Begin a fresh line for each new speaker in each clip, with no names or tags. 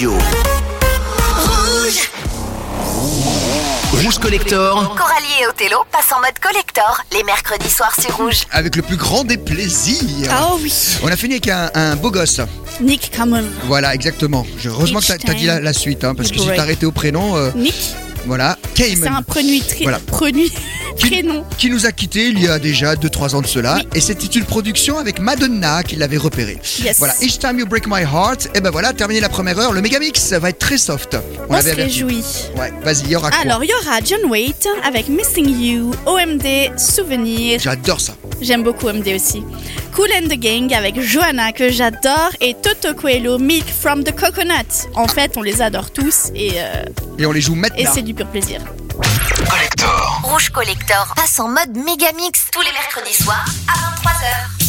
radio. Rouge Collector,
Coralie et Othello passent en mode collector les mercredis soirs sur Rouge.
Avec le plus grand des plaisirs.
Oh oui,
On a fini avec un, un beau gosse.
Nick Cameron.
Voilà, exactement. Je- Heureusement que t'as as dit la, la suite, hein, parce que si t'as arrêté au prénom, euh,
Nick,
voilà.
c'est un prénom très...
Voilà. Qui nous a quittés il y a déjà 2-3 ans de cela. Et c'était une production avec Madonna qui l'avait repéré.
Yes.
Voilà, Each Time You Break My Heart, et ben voilà, terminé la première heure. Le Megamix va être très soft.
On se
l'avait averti.
réjouit.
Ouais, vas-y, il y aura quoi?
Alors, il y aura John Waite avec Missing You, OMD, Souvenir.
J'adore ça.
J'aime beaucoup OMD aussi. Cool and the Gang avec Johanna que j'adore et Toto Coelho, Milk from the Coconut. En fait, on les adore tous et, euh,
Et on les joue
et
maintenant.
c'est du pur plaisir.
Collector.
Rouge Collector passe en mode méga mix tous les mercredis soirs à 23h.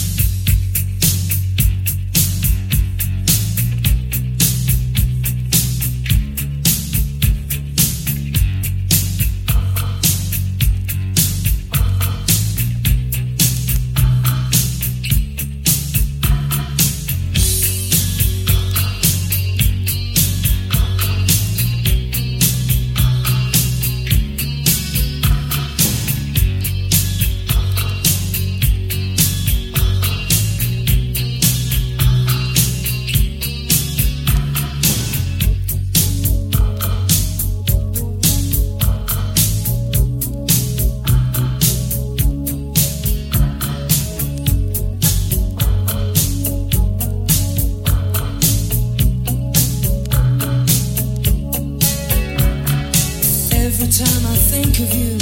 I think of you,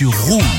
Sur Rouge.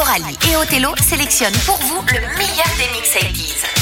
Coralie et Othello sélectionnent pour vous le meilleur des mix 80s.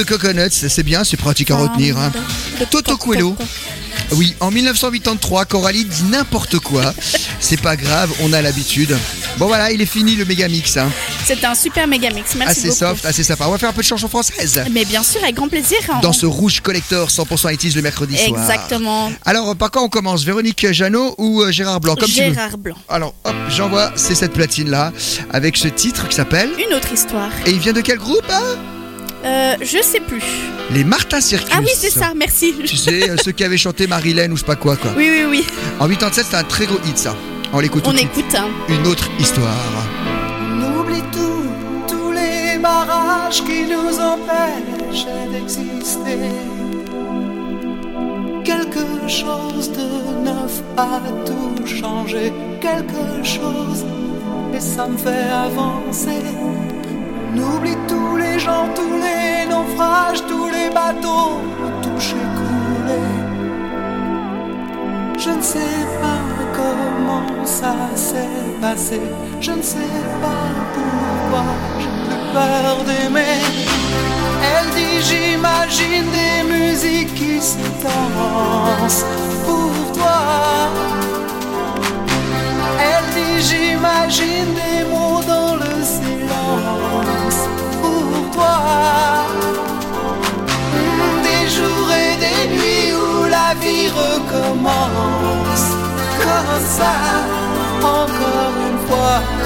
The
Coconuts, c'est bien, c'est pratique à retenir. hein.
De-
Toto Coelho. Oui, en 1983, Coralie dit n'importe quoi. C'est pas grave, on a l'habitude. Bon voilà, il est fini le méga mix. Hein.
C'est un super méga mix. Merci
Assez
beaucoup.
soft, assez sympa. On va faire un peu de chansons françaises.
Mais bien sûr, avec grand plaisir. hein.
Dans ce rouge collector 100% 80s le mercredi soir.
Exactement.
Alors, par quoi on commence? Véronique Jeannot ou euh, Gérard Blanc? Comme tu veux.
Gérard Blanc.
Alors, hop, j'envoie, c'est cette platine-là, avec ce titre qui s'appelle.
Une autre histoire.
Et il vient de quel groupe hein?
Euh, je sais plus.
Les Martin Circus.
Ah oui, c'est ça, merci.
Tu sais, euh, ceux qui avaient chanté Marilyn ou je sais pas quoi, quoi.
Oui, oui, oui.
En 87, c'était un très gros hit, ça. On l'écoute tout
On
suite.
écoute. hein.
Une autre histoire.
On oublie tout, tous les barrages qui nous empêchent d'exister. Quelque chose de neuf a tout changé, quelque chose, et ça me fait avancer. On oublie tous les gens, tous les naufrages, tous les bateaux touchés, coulés. Je ne sais pas comment ça s'est passé. Je ne sais pas pourquoi j'ai peur d'aimer. Elle dit j'imagine des musiques qui se dansent pour toi. Elle dit j'imagine des recommence comme ça, encore une fois.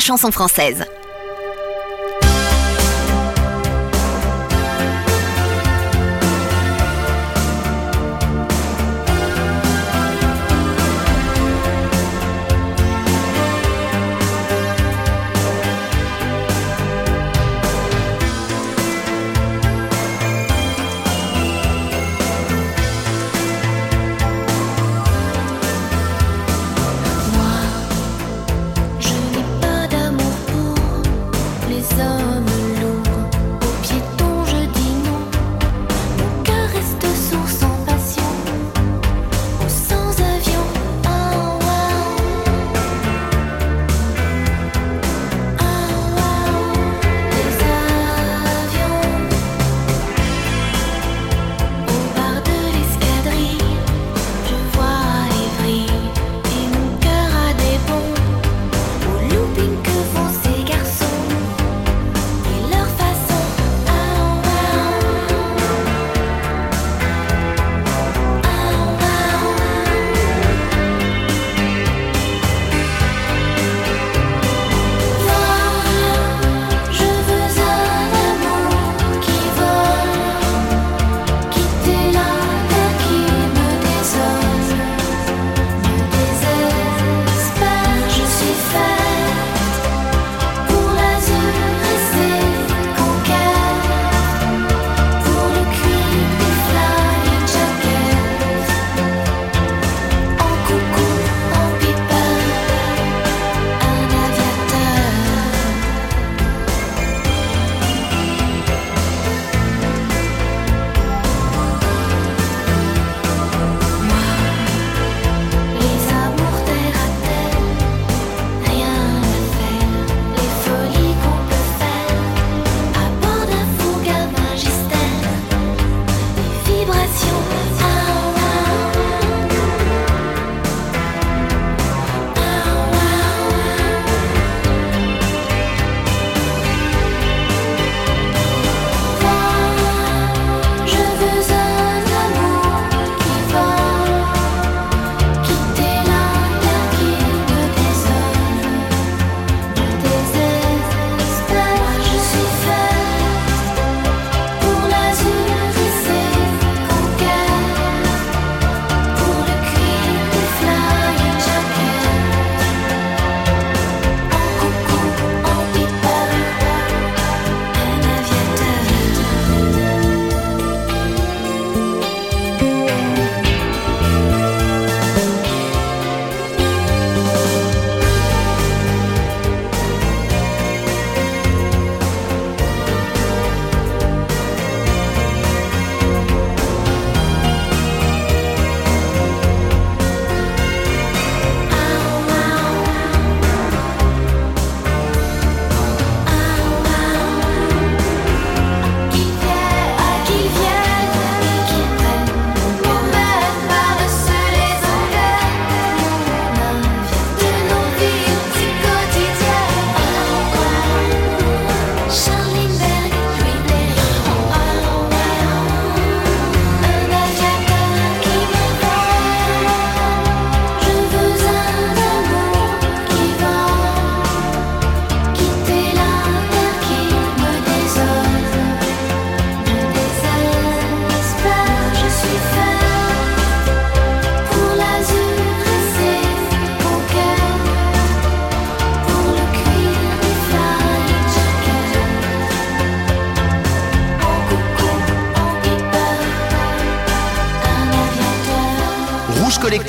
chanson française.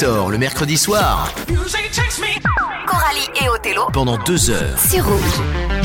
Le
mercredi soir.
Coralie et Othello
pendant deux heures.
Sur rouge.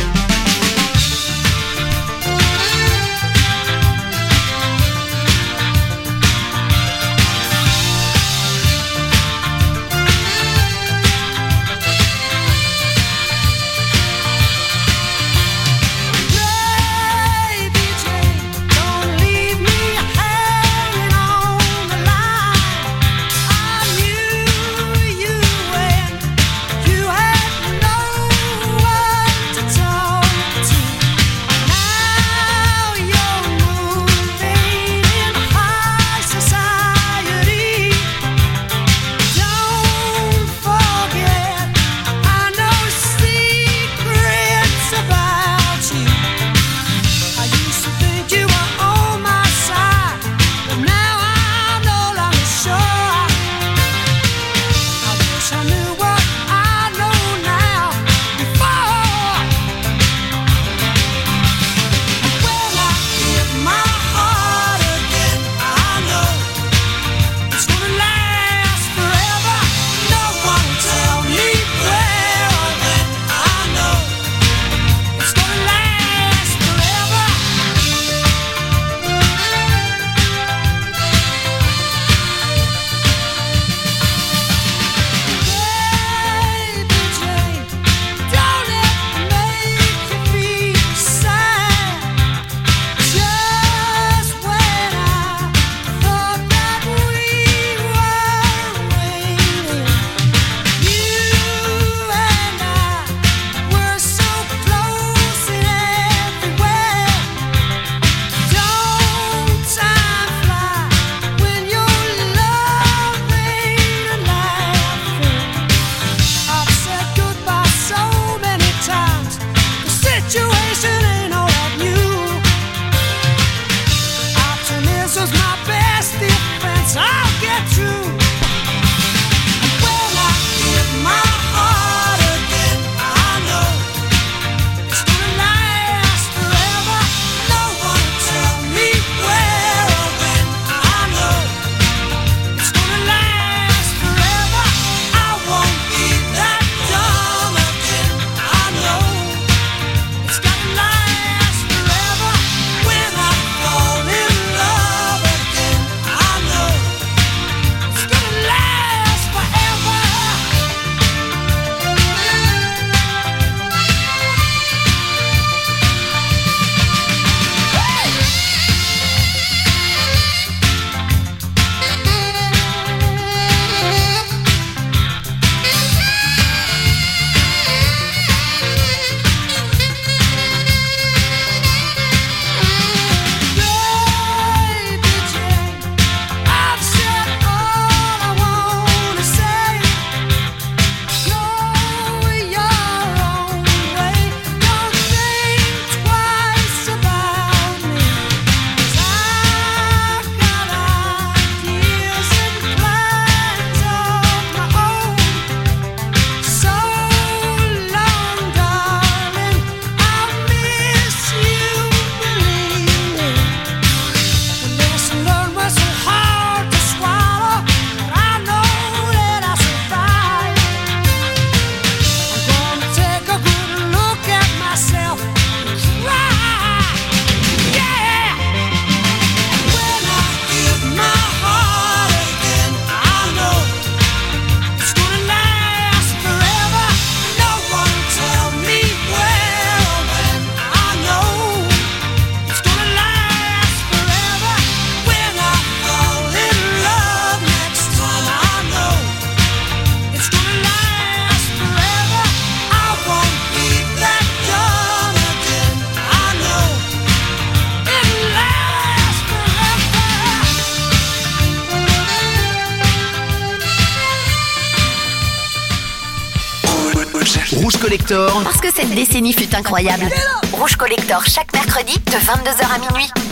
incroyable. Rouge Collector chaque mercredi de 22h à minuit.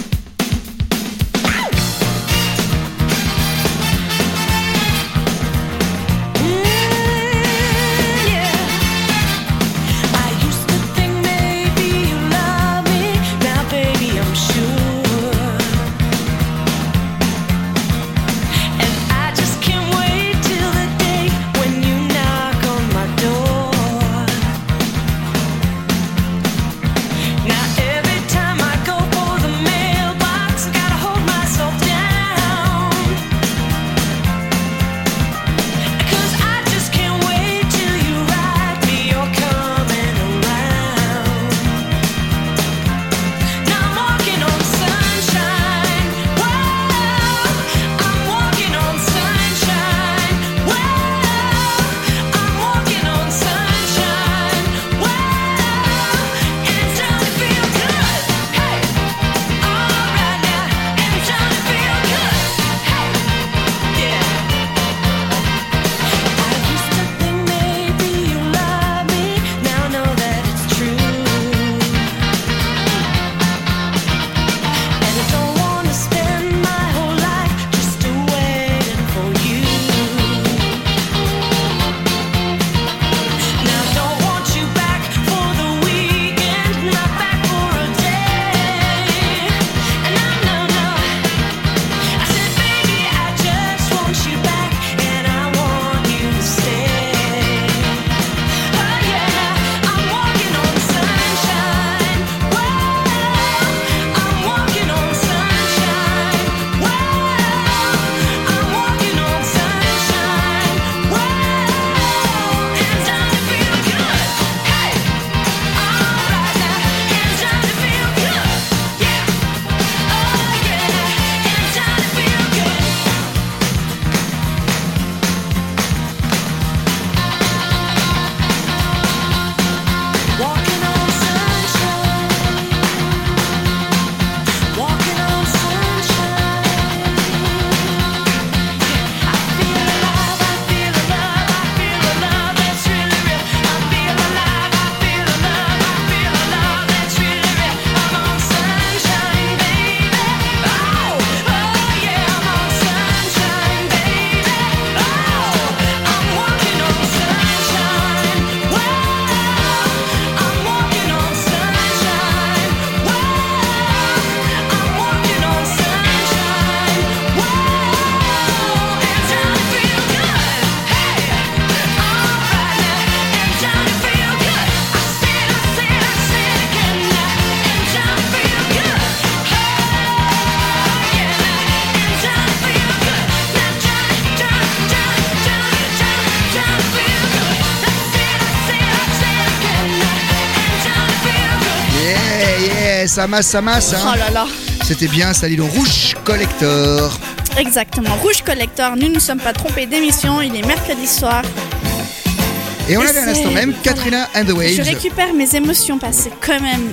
ça masse, ça masse. Hein.
Oh là là.
C'était bien, ça le Rouge Collector.
Exactement, Rouge Collector, nous ne nous sommes pas trompés d'émission, il est mercredi soir.
Et on avait à l'instant même Katrina voilà. and the Waves.
Je récupère mes émotions passées quand même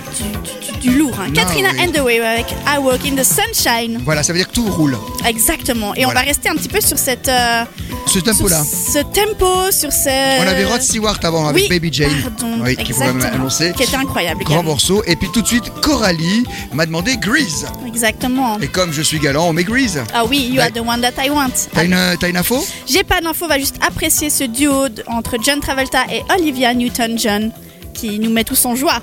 du, lourd. Hein. Katrina
oui.
and the Waves avec I Walk in the Sunshine.
Voilà, ça veut dire que tout roule.
Exactement. Et on va rester un petit peu sur cette, euh,
ce tempo-là.
Ce tempo sur ce.
On avait Rod Stewart avant avec Baby Jane.
Pardon,
oui,
qui
annoncer.
Qui était incroyable.
Grand morceau. Et puis tout de suite, Coralie m'a demandé Grease.
Exactement.
Et comme je suis galant, on met Grease.
Ah oui, you are the one that I want.
T'as une, une info?
J'ai pas d'info, va juste apprécier ce duo entre John Travolta et Olivia Newton-John qui nous met tous en joie.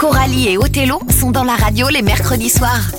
Coralie et Othello sont dans la radio les mercredis soirs.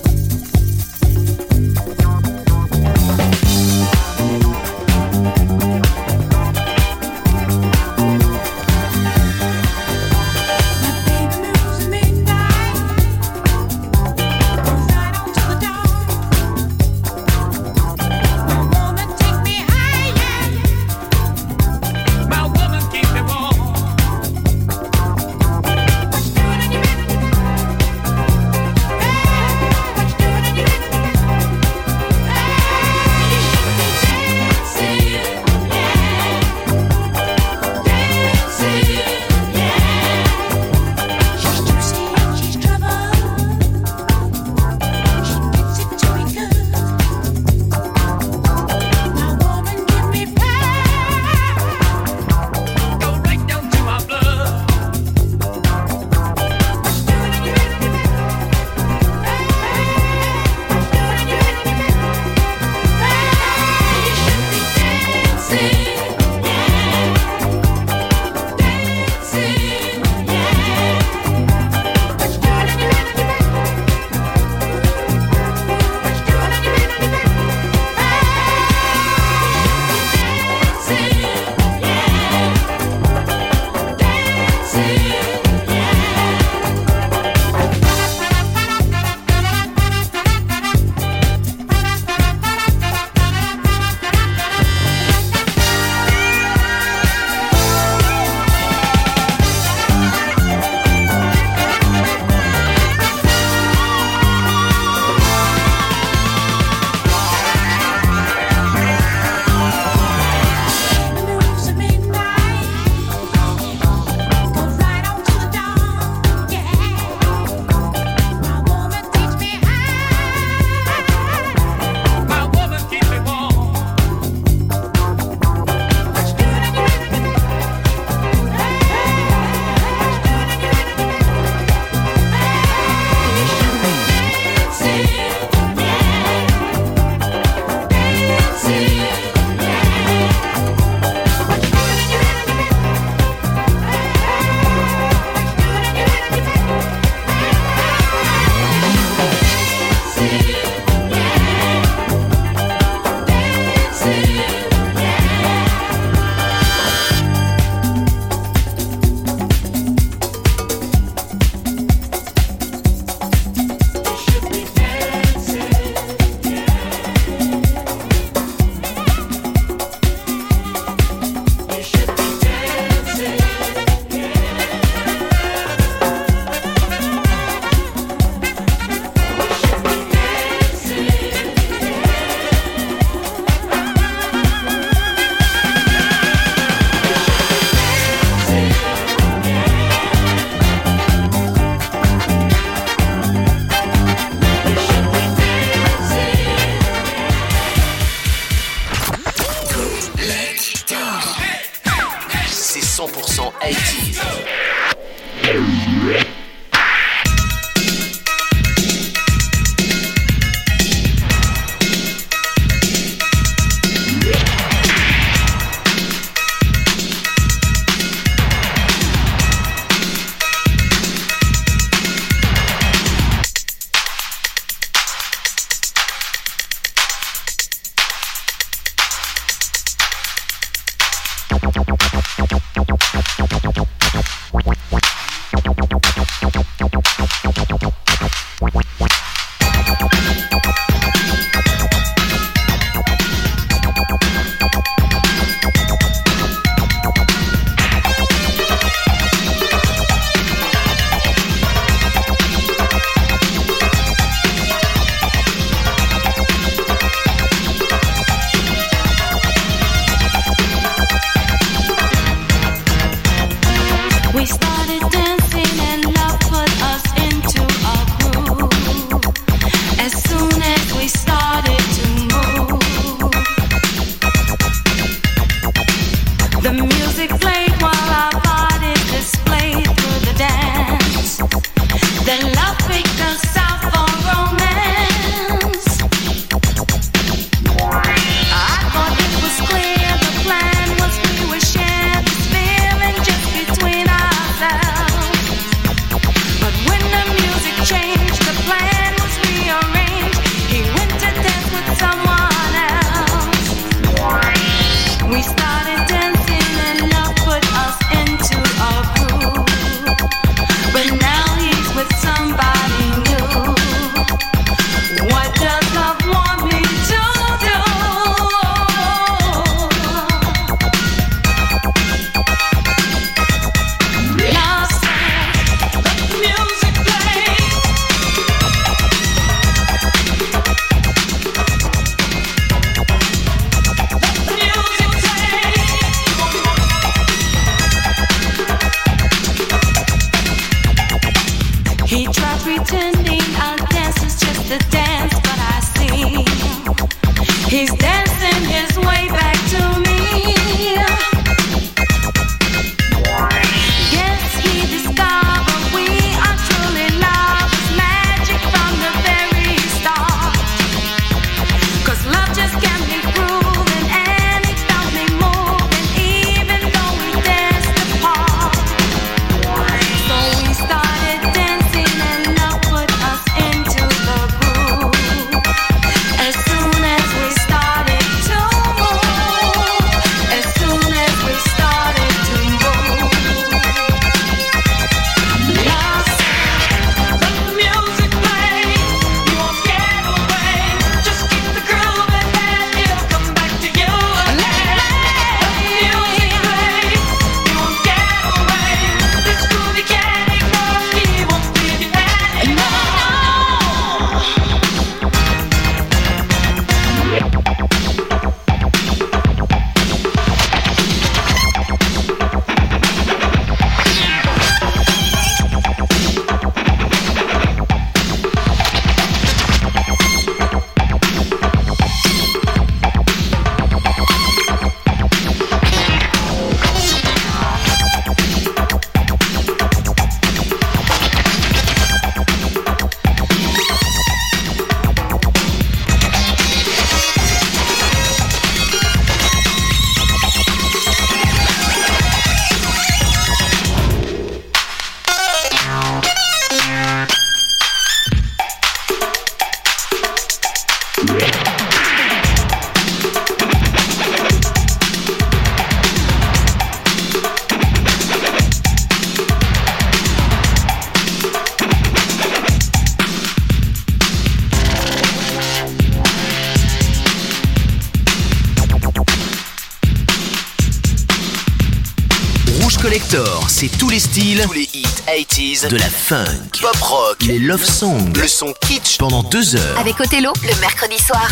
C'est
tous les styles, tous les hits 80s, de la funk, pop rock, les love songs, le son kitsch pendant deux heures.
Avec Othello, le mercredi soir.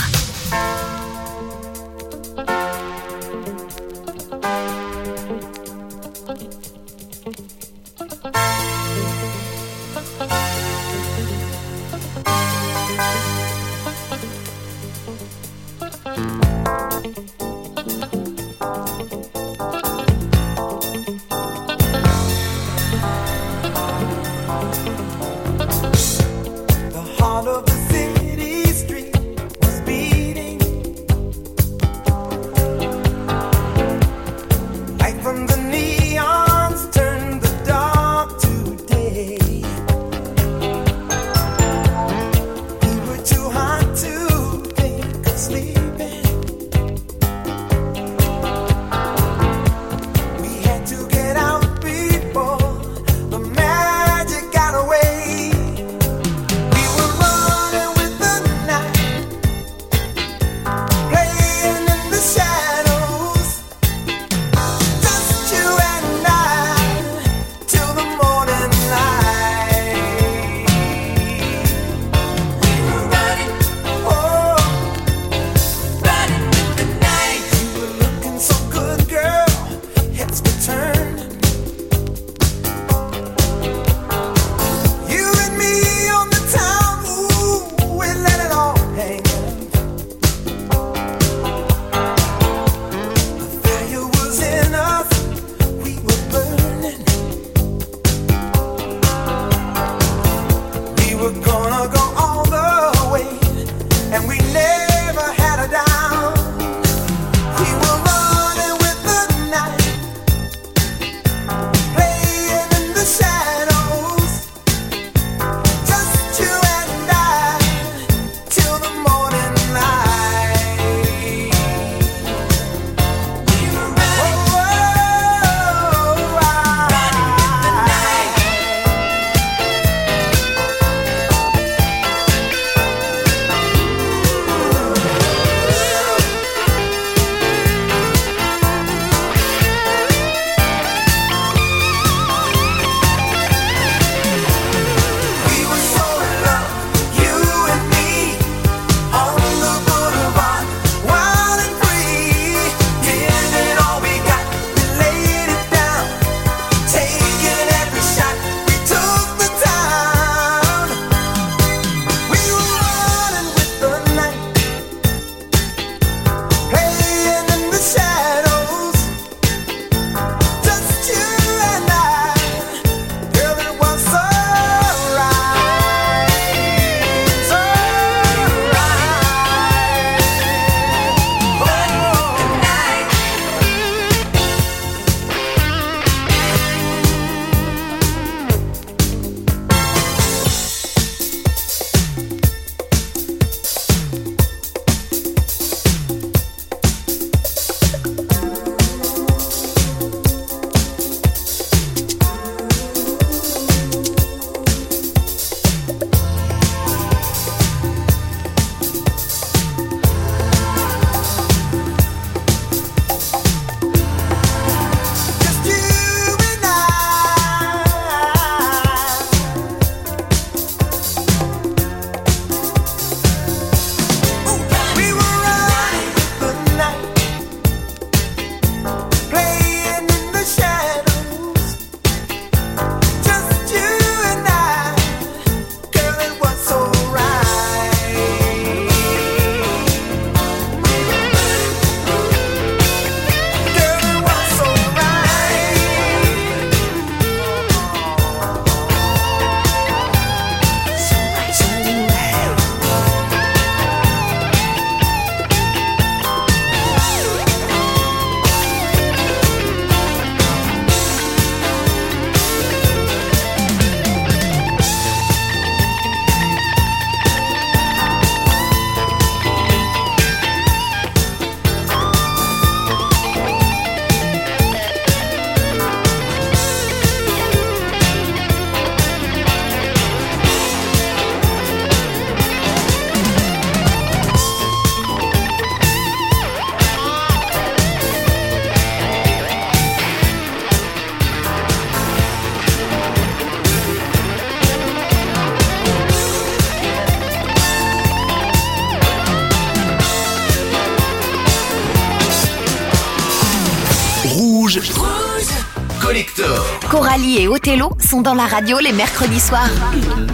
Othello sont dans la radio les mercredis soirs.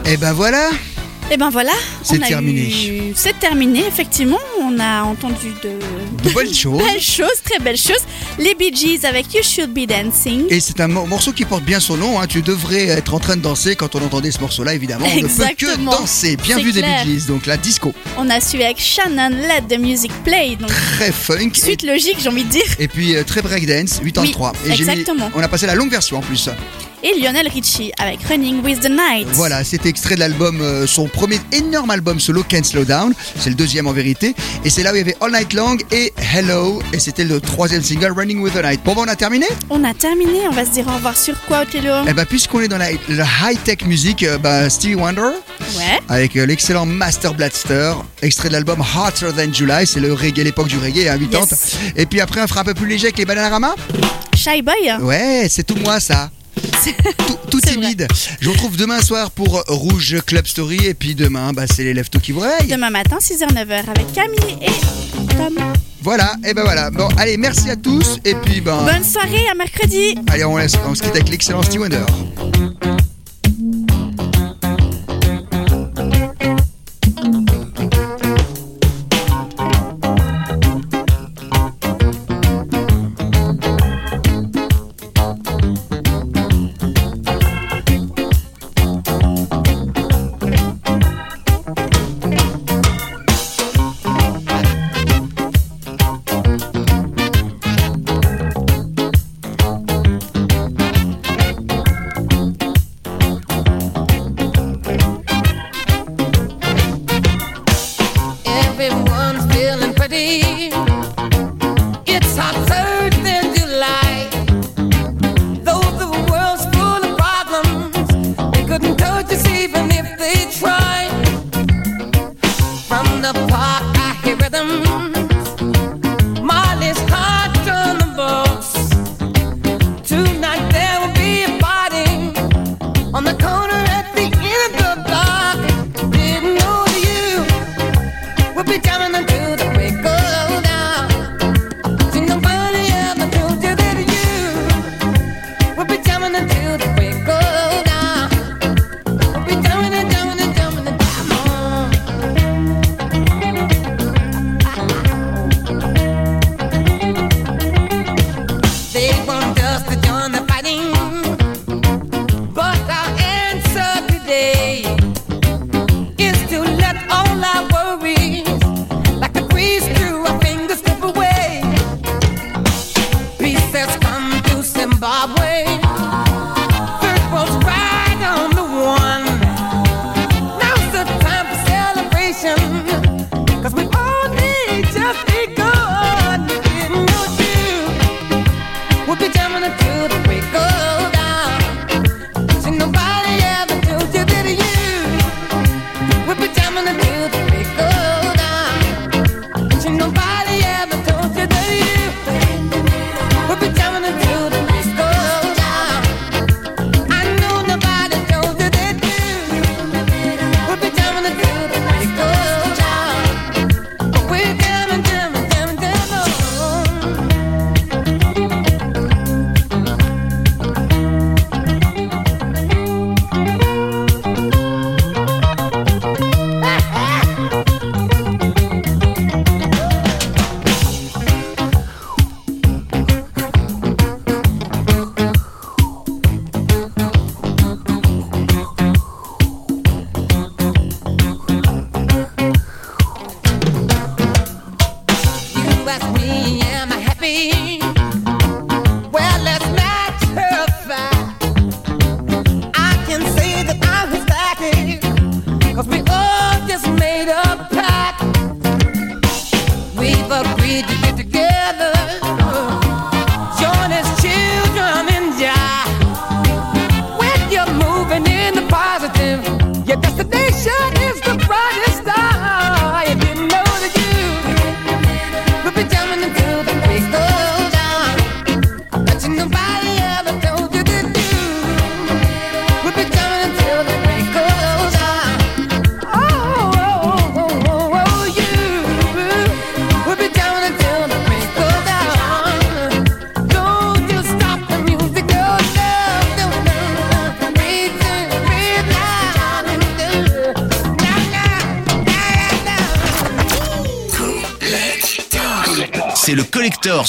Et ben voilà,
Et ben voilà.
C'est terminé.
eu- C'est terminé, effectivement. On a entendu de,
de bonnes choses.
belles choses, très belles choses. Les Bee Gees avec You Should Be Dancing.
Et c'est un mo- morceau qui porte bien son nom. hein. Tu devrais être en train de danser quand on entendait ce morceau-là, évidemment. On ne peut que danser. Bien vu des
clair.
Bee Gees, donc la disco.
On a suivi avec Shannon Let the Music Play. Donc,
Très funk. Et,
suite logique, j'ai envie de dire.
et puis euh, très breakdance, 8 ans
Oui,
3.
exactement.
on a passé la longue version en plus.
Et Lionel Richie avec Running with the Night.
Voilà, c'était extrait de l'album, euh, son premier énorme album solo, Can't Slow Down. C'est le deuxième en vérité. Et c'est là où il y avait All Night Long et Hello. Et c'était le troisième single, Running with the Night. Bon, ben, on a terminé?
On a terminé. On va se dire au revoir sur quoi, Othello?
Eh ben, puisqu'on est dans la, la high-tech musique, euh, bah, Stevie Wonder.
Ouais.
avec euh, l'excellent Master Blaster, extrait de l'album Hotter Than July, c'est le reggae, l'époque du reggae, à 80.
Yes.
Et puis après, on fera un peu plus léger avec les Bananarama?
Shy Boy.
Ouais, c'est tout moi ça. Tout, tout timide. Je vous retrouve demain soir pour Rouge Club Story. Et puis demain, bah, c'est les lève tout qui vous.
Demain matin, 6h-9h avec Camille et Tom.
Voilà, et ben voilà. Bon, allez, merci à tous. Et puis, ben,
Bonne soirée, à mercredi.
allez, on, laisse, on se quitte avec l'excellent Stevie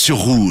sur Rouge.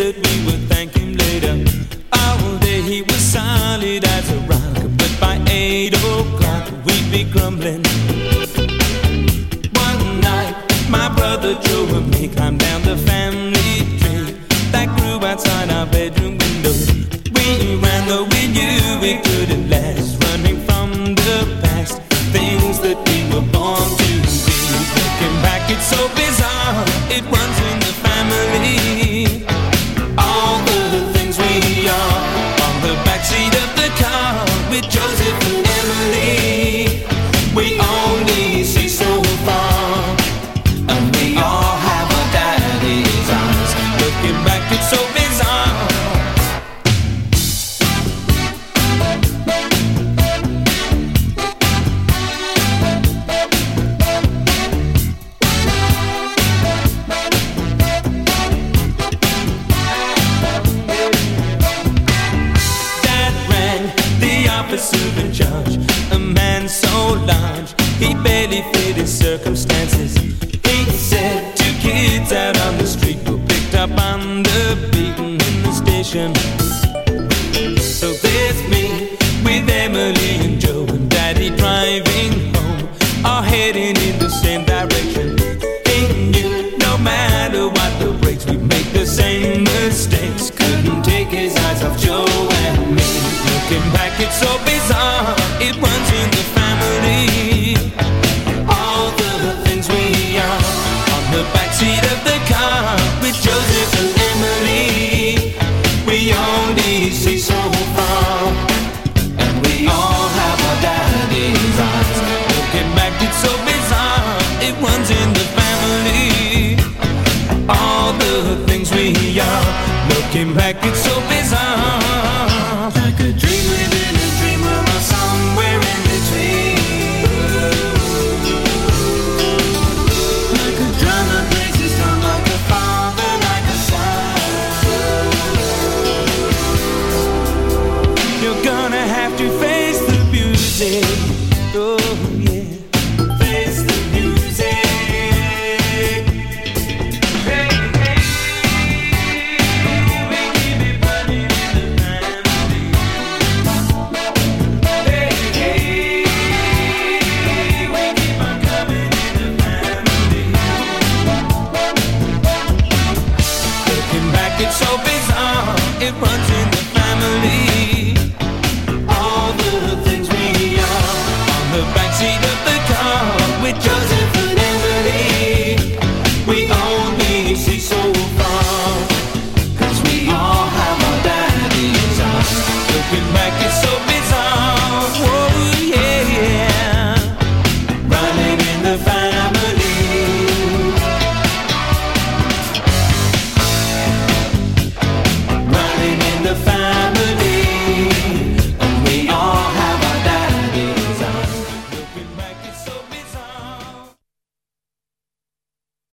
That we